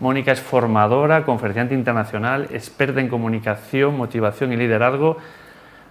Mónica es formadora, conferenciante internacional, experta en comunicación, motivación y liderazgo.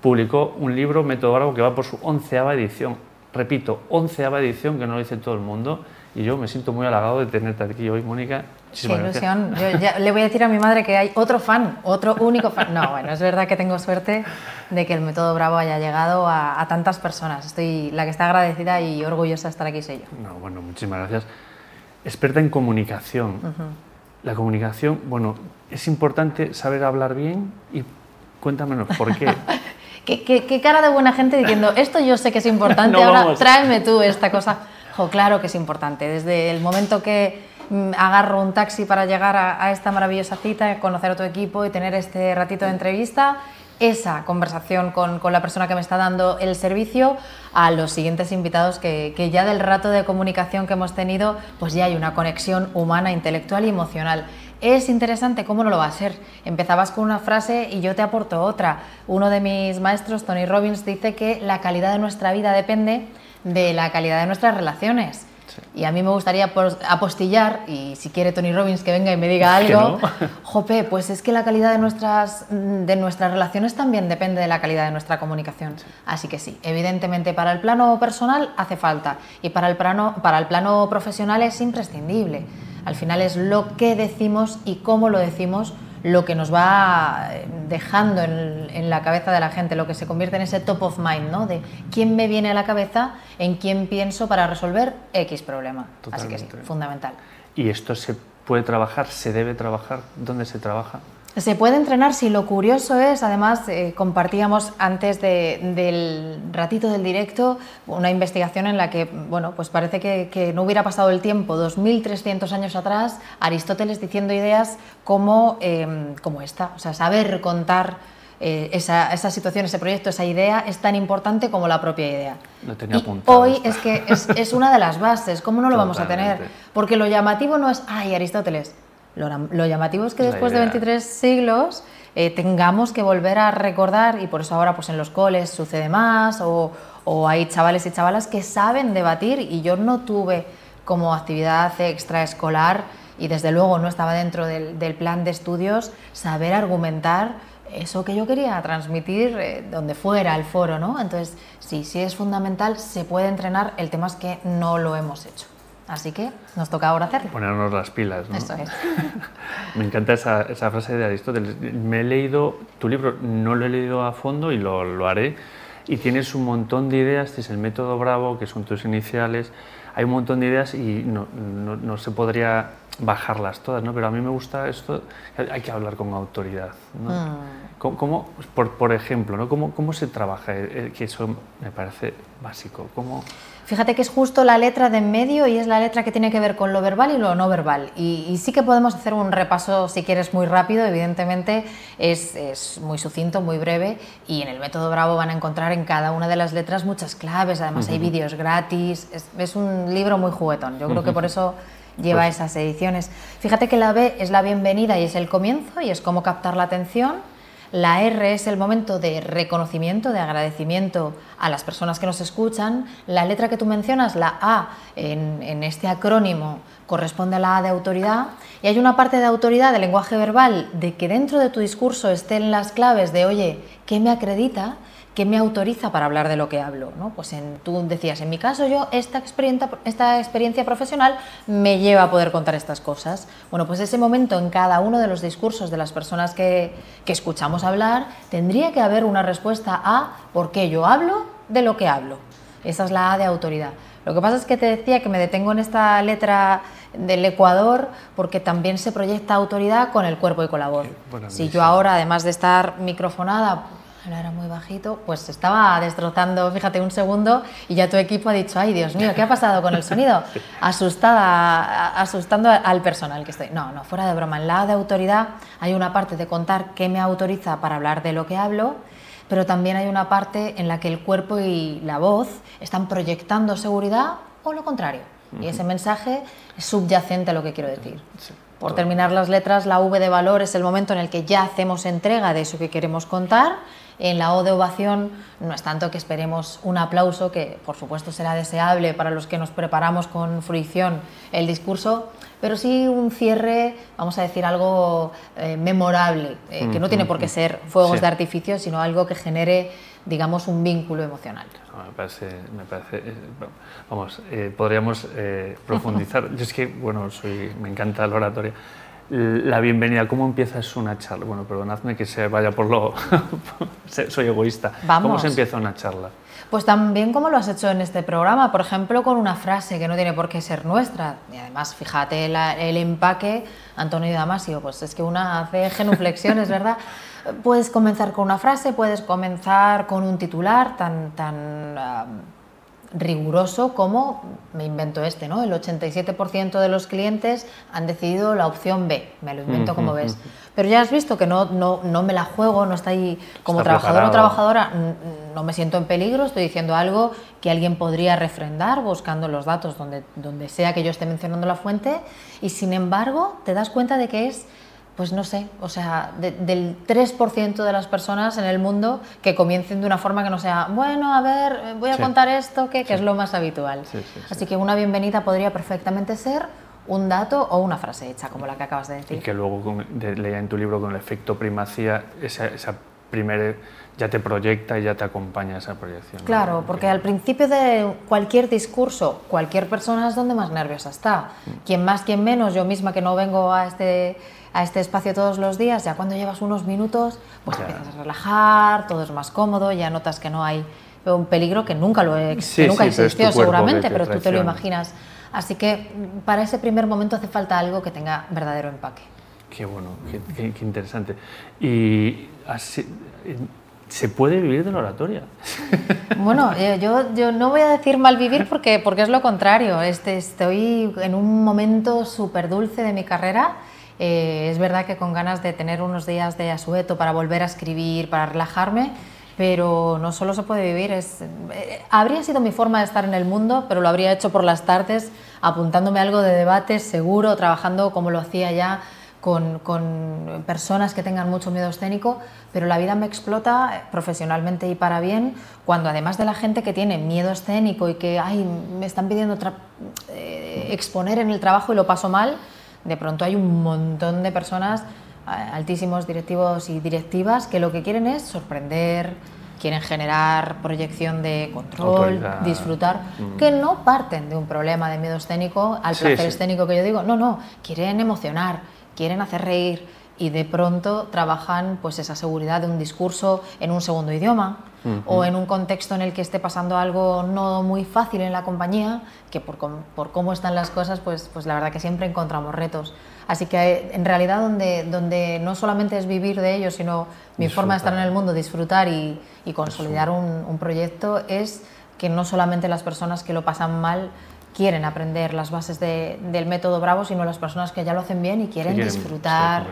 Publicó un libro, Método Bravo, que va por su onceava edición. Repito, onceava edición, que no lo dice todo el mundo. Y yo me siento muy halagado de tenerte aquí hoy, Mónica. Qué ilusión. Yo ya le voy a decir a mi madre que hay otro fan, otro único fan. No, bueno, es verdad que tengo suerte de que el método Bravo haya llegado a, tantas personas. Estoy la que está agradecida y orgullosa de estar aquí soy yo. No, bueno, muchísimas gracias. Experta en comunicación. La comunicación, bueno, es importante saber hablar bien y cuéntamenos por qué. ¿Qué, qué, cara de buena gente diciendo, esto yo sé que es importante, ahora tráeme tú esta cosa. Jo, claro que es importante. Desde el momento que mm, agarro un taxi para llegar a, esta maravillosa cita, conocer a tu equipo y tener este ratito de entrevista, esa conversación con, con, la persona que me está dando el servicio a los siguientes invitados que, que, ya del rato de comunicación que hemos tenido, pues ya hay una conexión humana, intelectual y emocional. Es interesante, ¿cómo no lo va a ser? Empezabas con una frase y yo te aporto otra. Uno de mis maestros, Tony Robbins, dice que la calidad de nuestra vida depende de la calidad de nuestras relaciones. Y a mí me gustaría apostillar, y si quiere Tony Robbins que venga y me diga algo, jope, pues es que la calidad de nuestras, de nuestras relaciones también depende de la calidad de nuestra comunicación. Así que sí, evidentemente para el plano personal hace falta y para el plano, para el plano profesional es imprescindible. Al final es lo que decimos y cómo lo decimos lo que nos va dejando en, la cabeza de la gente, lo que se convierte en ese top of mind, ¿no? De quién me viene a la cabeza, en quién pienso para resolver X problema. Así que sí, fundamental. ¿Y esto se puede trabajar, se debe trabajar? ¿Dónde se trabaja? Se puede entrenar, si lo curioso es, además eh, compartíamos antes del ratito del directo una investigación en la que, bueno, pues parece que, no hubiera pasado el tiempo, 2.300 años atrás, Aristóteles diciendo ideas como, em, como esta, o sea, saber contar eh, esa, esa, situación, ese proyecto, esa idea es tan importante como la propia idea. Lo tenía apuntado. Hoy es que es, es, una de las bases, ¿cómo no lo vamos a tener? Porque lo llamativo no es, ay, Aristóteles, lo, llamativo es que después de 23 siglos eh, tengamos que volver a recordar, y por eso ahora pues en los coles sucede más, o, hay chavales y chavalas que saben debatir, y yo no tuve como actividad extraescolar, y desde luego no estaba dentro del, plan de estudios, saber argumentar eso que yo quería transmitir eh, donde fuera el foro, ¿no? Entonces, sí, sí es fundamental, se puede entrenar, el tema es que no lo hemos hecho. Así que nos toca ahora hacerlo. Ponernos las pilas. ¿no? Eso es. Me encanta esa, esa, frase de Aristóteles. Me he leído tu libro, no lo he leído a fondo y lo, lo haré. Y tienes un montón de ideas, tienes el método Bravo, que son tus iniciales. Hay un montón de ideas y no, no, no se podría bajarlas todas, ¿no? Pero a mí me gusta esto, hay que hablar con autoridad, ¿no? Mm. ¿Cómo, por, por, ejemplo, ¿no? ¿Cómo, ¿Cómo se trabaja? Eh, eh, que eso me parece básico. ¿Cómo, Fíjate que es justo la letra de en medio y es la letra que tiene que ver con lo verbal y lo no verbal. Y, sí que podemos hacer un repaso, si quieres, muy rápido, evidentemente es, muy sucinto, muy breve y en el método Bravo van a encontrar en cada una de las letras muchas claves, además hay vídeos gratis, es, un libro muy juguetón, yo creo que por eso lleva pues esas ediciones. Fíjate que la B es la bienvenida y es el comienzo y es cómo captar la atención. La R es el momento de reconocimiento, de agradecimiento a las personas que nos escuchan. La letra que tú mencionas, la A, en, este acrónimo, corresponde a la A de autoridad. Y hay una parte de autoridad del lenguaje verbal de que dentro de tu discurso estén las claves de, oye, ¿qué me acredita? ¿Qué me autoriza para hablar de lo que hablo? ¿no? Pues en, tú decías, en mi caso yo esta experiencia, esta experiencia profesional me lleva a poder contar estas cosas. Bueno, pues ese momento en cada uno de los discursos de las personas que, que escuchamos hablar, tendría que haber una respuesta a por qué yo hablo de lo que hablo. Esa es la A de autoridad. Lo que pasa es que te decía que me detengo en esta letra del Ecuador porque también se proyecta autoridad con el cuerpo y con la voz. si yo ahora, además de estar microfonada, era muy bajito, pues estaba destrozando, fíjate, un segundo y ya tu equipo ha dicho, ay Dios mío, ¿qué ha pasado con el sonido? Asustada, asustando al personal que estoy. No, no, fuera de broma, en la de autoridad hay una parte de contar qué me autoriza para hablar de lo que hablo, pero también hay una parte en la que el cuerpo y la voz están proyectando seguridad o lo contrario. Y ese mensaje es subyacente a lo que quiero decir. Por terminar las letras, la V de valor es el momento en el que ya hacemos entrega de eso que queremos contar. En la O de ovación no es tanto que esperemos un aplauso, que por supuesto será deseable para los que nos preparamos con fruición el discurso, pero sí un cierre, vamos a decir, algo eh, memorable, eh, que no tiene por qué ser fuegos de artificio, sino algo que genere, digamos, un vínculo emocional. me parece, me parece eh, vamos, podríamos profundizar. Yo es que, bueno, soy, me encanta la oratoria. La bienvenida, ¿cómo empiezas una charla? Bueno, perdonadme que se vaya por lo... soy egoísta. ¿Cómo se empieza una charla? Pues también como lo has hecho en este programa, por ejemplo, con una frase que no tiene por qué ser nuestra. Y además, fíjate el empaque, Antonio Damasio, pues es que una hace genuflexiones, ¿verdad? Puedes comenzar con una frase, puedes comenzar con un titular tan, tan riguroso como, me invento este, ¿no? El 87% de los clientes han decidido la opción B, me lo invento como ves. Pero ya has visto que no, no, no me la juego, no está ahí como trabajador o trabajadora, no me siento en peligro, estoy diciendo algo que alguien podría refrendar buscando los datos donde, donde sea que yo esté mencionando la fuente y sin embargo te das cuenta de que es pues no sé, o sea, del 3% de las personas en el mundo que comiencen de una forma que no sea, bueno, a ver, voy a contar esto, que, es lo más habitual. Así que una bienvenida podría perfectamente ser un dato o una frase hecha, como la que acabas de decir. Y que luego leía en tu libro con el efecto primacía, esa, esa primera ya te proyecta y ya te acompaña esa proyección. Claro, porque al principio de cualquier discurso, cualquier persona es donde más nerviosa está. Mm. Quien más, quien menos, yo misma que no vengo a este a este espacio todos los días, ya cuando llevas unos minutos, pues empiezas a relajar, todo es más cómodo, ya notas que no hay un peligro que nunca lo he, nunca existió seguramente, pero tú te lo imaginas. Así que mm, para ese primer momento hace falta algo que tenga verdadero empaque. Qué bueno, qué, interesante. Y así, ¿Se puede vivir de la oratoria? Bueno, eh, yo, yo, no voy a decir mal vivir porque, porque es lo contrario. Este, estoy en un momento súper dulce de mi carrera eh, es verdad que con ganas de tener unos días de asueto para volver a escribir, para relajarme, pero no solo se puede vivir, eh, habría sido mi forma de estar en el mundo, pero lo habría hecho por las tardes, apuntándome algo de debate seguro, trabajando como lo hacía ya con, personas que tengan mucho miedo escénico, pero la vida me explota eh, profesionalmente y para bien, cuando además de la gente que tiene miedo escénico y que ay, me están pidiendo exponer en el trabajo y lo paso mal, de pronto hay un montón de personas, altísimos directivos y directivas, que lo que quieren es sorprender, quieren generar proyección de control, disfrutar, mm. que no parten de un problema de miedo escénico al placer escénico que yo digo, no, no, quieren emocionar, quieren hacer reír y de pronto trabajan pues esa seguridad de un discurso en un segundo idioma, o en un contexto en el que esté pasando algo no muy fácil en la compañía, que por, por, cómo están las cosas, pues, pues la verdad que siempre encontramos retos. Así que en realidad donde, donde no solamente es vivir de ello, sino mi forma de estar en el mundo, disfrutar y, y consolidar un, un proyecto, es que no solamente las personas que lo pasan mal quieren aprender las bases de, del método Bravo, sino las personas que ya lo hacen bien y quieren, disfrutar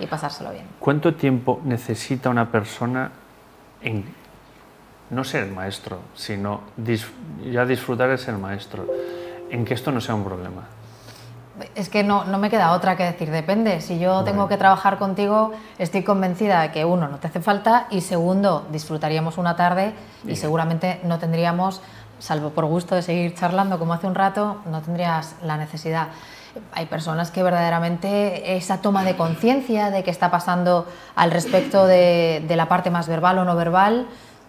y pasárselo bien. ¿Cuánto tiempo necesita una persona en no ser el maestro, sino ya disfrutar de ser maestro, en que esto no sea un problema. Es que no, no me queda otra que decir, depende. Si yo tengo que trabajar contigo, estoy convencida de que uno, no te hace falta y segundo, disfrutaríamos una tarde y seguramente no tendríamos, salvo por gusto de seguir charlando como hace un rato, no tendrías la necesidad. Hay personas que verdaderamente esa toma de conciencia de qué está pasando al respecto de, de la parte más verbal o no verbal,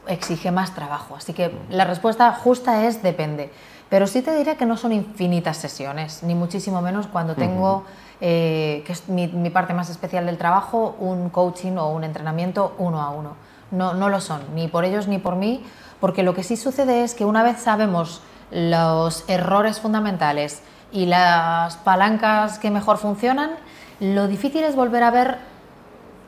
exige más trabajo. Así que la respuesta justa es depende. Pero sí te diré que no son infinitas sesiones, ni muchísimo menos cuando tengo, eh, que es mi, parte más especial del trabajo, un coaching o un entrenamiento uno a uno. No, no lo son, ni por ellos ni por mí, porque lo que sí sucede es que una vez sabemos los errores fundamentales y las palancas que mejor funcionan, lo difícil es volver a ver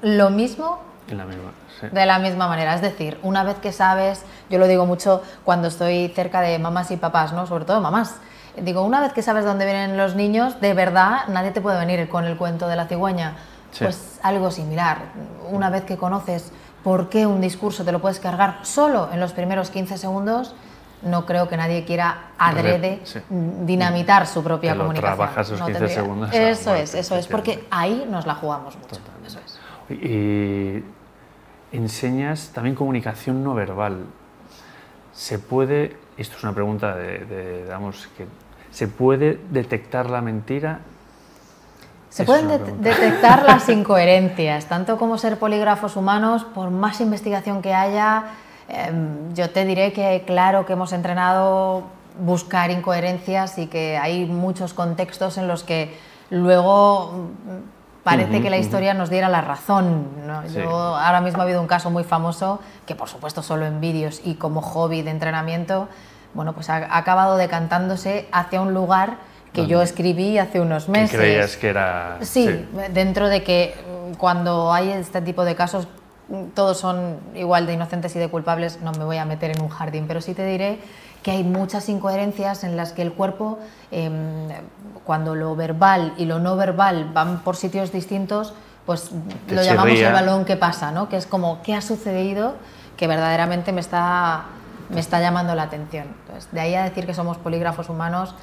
lo mismo la misma, de la misma manera. Es decir, una vez que sabes, yo lo digo mucho cuando estoy cerca de mamás y papás, ¿no? sobre todo mamás. Digo, una vez que sabes dónde vienen los niños, de verdad nadie te puede venir con el cuento de la cigüeña. Pues algo similar. Una vez que conoces por qué un discurso te lo puedes cargar solo en los primeros 15 segundos, no creo que nadie quiera adrede dinamitar su propia comunicación. Trabajas esos 15 segundos. Eso es, eso es, porque ahí nos la jugamos mucho. Eso es. Y enseñas también comunicación no verbal. ¿Se puede, esto es una pregunta de, digamos, que ¿se puede detectar la mentira? Se pueden detectar las incoherencias, tanto como ser polígrafos humanos, por más investigación que haya, em, yo te diré que claro que hemos entrenado buscar incoherencias y que hay muchos contextos en los que luego parece que la historia nos diera la razón. Yo, ahora mismo ha habido un caso muy famoso, que por supuesto solo en vídeos y como hobby de entrenamiento, bueno, pues ha, acabado decantándose hacia un lugar que yo escribí hace unos meses. ¿Creías que era...? Sí, dentro de que mm, cuando hay este tipo de casos, mm, todos son igual de inocentes y de culpables, no me voy a meter en un jardín, pero sí te diré que hay muchas incoherencias en las que el cuerpo, em, cuando lo verbal y lo no verbal van por sitios distintos, pues lo llamamos el balón que pasa, ¿no? que es como, ¿qué ha sucedido que verdaderamente me está, me está llamando la atención? Entonces, de ahí a decir que somos polígrafos humanos,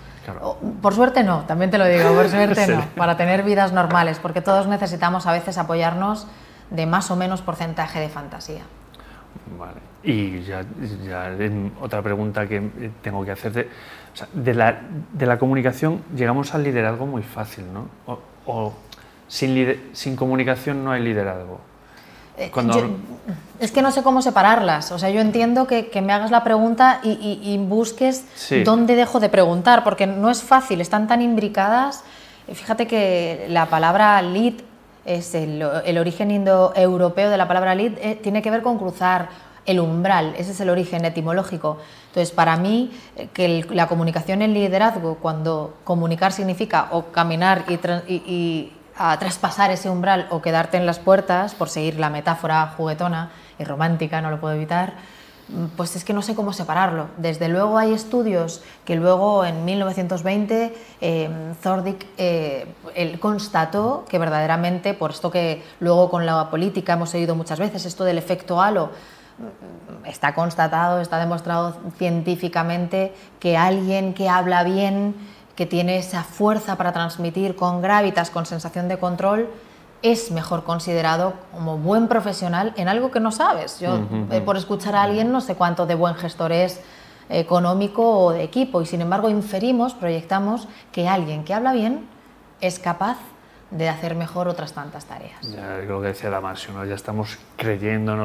por suerte no, también te lo digo, por suerte no, para tener vidas normales, porque todos necesitamos a veces apoyarnos de más o menos porcentaje de fantasía. Vale. Y ya, otra pregunta que tengo que hacerte. de, la, de, la, comunicación llegamos al liderazgo muy fácil, ¿no? O, sin, sin comunicación no hay liderazgo. Eh, es que no sé cómo separarlas. O sea, yo entiendo que, que me hagas la pregunta y, busques dónde dejo de preguntar, porque no es fácil, están tan imbricadas. Fíjate que la palabra lead es el, el origen indoeuropeo de la palabra lead, eh, tiene que ver con cruzar el umbral, ese es el origen etimológico. Entonces, para mí, eh, que la comunicación en liderazgo, cuando comunicar significa o caminar y, a traspasar ese umbral o quedarte en las puertas, por seguir la metáfora juguetona y romántica, no lo puedo evitar, pues es que no sé cómo separarlo. Desde luego hay estudios que luego en 1920 eh, Zordick eh, constató que verdaderamente, por esto que luego con la política hemos oído muchas veces, esto del efecto halo, está constatado, está demostrado científicamente que alguien que habla bien, que tiene esa fuerza para transmitir con gravitas, con sensación de control, es mejor considerado como buen profesional en algo que no sabes. Yo, eh, por escuchar a alguien, no sé cuánto de buen gestor es económico o de equipo, y sin embargo inferimos, proyectamos que alguien que habla bien es capaz de hacer mejor otras tantas tareas. Ya, lo que decía Damasio, ¿no? ya estamos creyendo,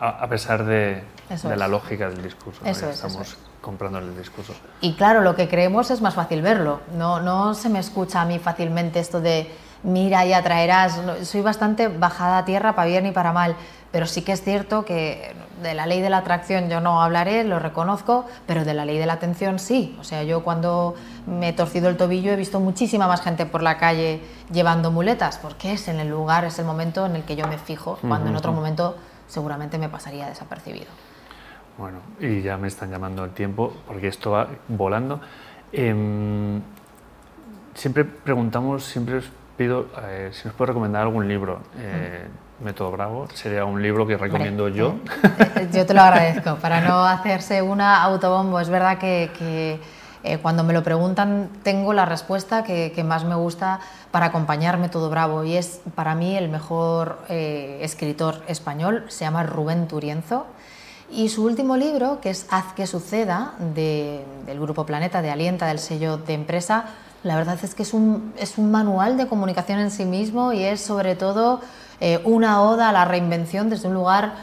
a, pesar de, la lógica del discurso, estamos comprando el discurso. Y claro, lo que creemos es más fácil verlo, no, no se me escucha a mí fácilmente esto de mira y atraerás, soy bastante bajada a tierra para bien y para mal pero sí que es cierto que de la ley de la atracción yo no hablaré, lo reconozco, pero de la ley de la atención sí. O sea, yo cuando me he torcido el tobillo he visto muchísima más gente por la calle llevando muletas, porque es en el lugar, es el momento en el que yo me fijo, cuando en otro momento seguramente me pasaría desapercibido. Bueno, y ya me están llamando el tiempo, porque esto va volando. Em, siempre preguntamos, siempre pido eh, si nos puede recomendar algún libro. Eh, Método Bravo sería un libro que recomiendo yo. Eh, yo te lo agradezco, para no hacerse una autobombo. Es verdad que, eh, cuando me lo preguntan tengo la respuesta que, más me gusta para acompañar Método Bravo y es para mí el mejor escritor español, se llama Rubén Turienzo. Y su último libro, que es Haz que suceda, del Grupo Planeta, de Alienta, del sello de empresa, la verdad es que es un, es un manual de comunicación en sí mismo y es sobre todo eh, una oda a la reinvención desde un lugar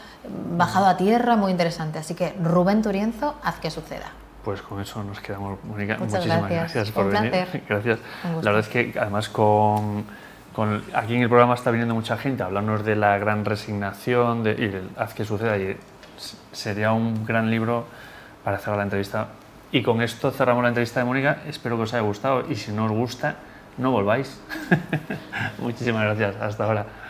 bajado a tierra muy interesante. Así que Rubén Turienzo, haz que suceda. Pues con eso nos quedamos, Mónica. Muchísimas gracias, por venir. Gracias. La verdad es que además con, con, aquí en el programa está viniendo mucha gente a hablarnos de la gran resignación de, y el haz que suceda. Y sería un gran libro para cerrar la entrevista. Y con esto cerramos la entrevista de Mónica. Espero que os haya gustado y si no os gusta, no volváis. Muchísimas gracias. Hasta ahora.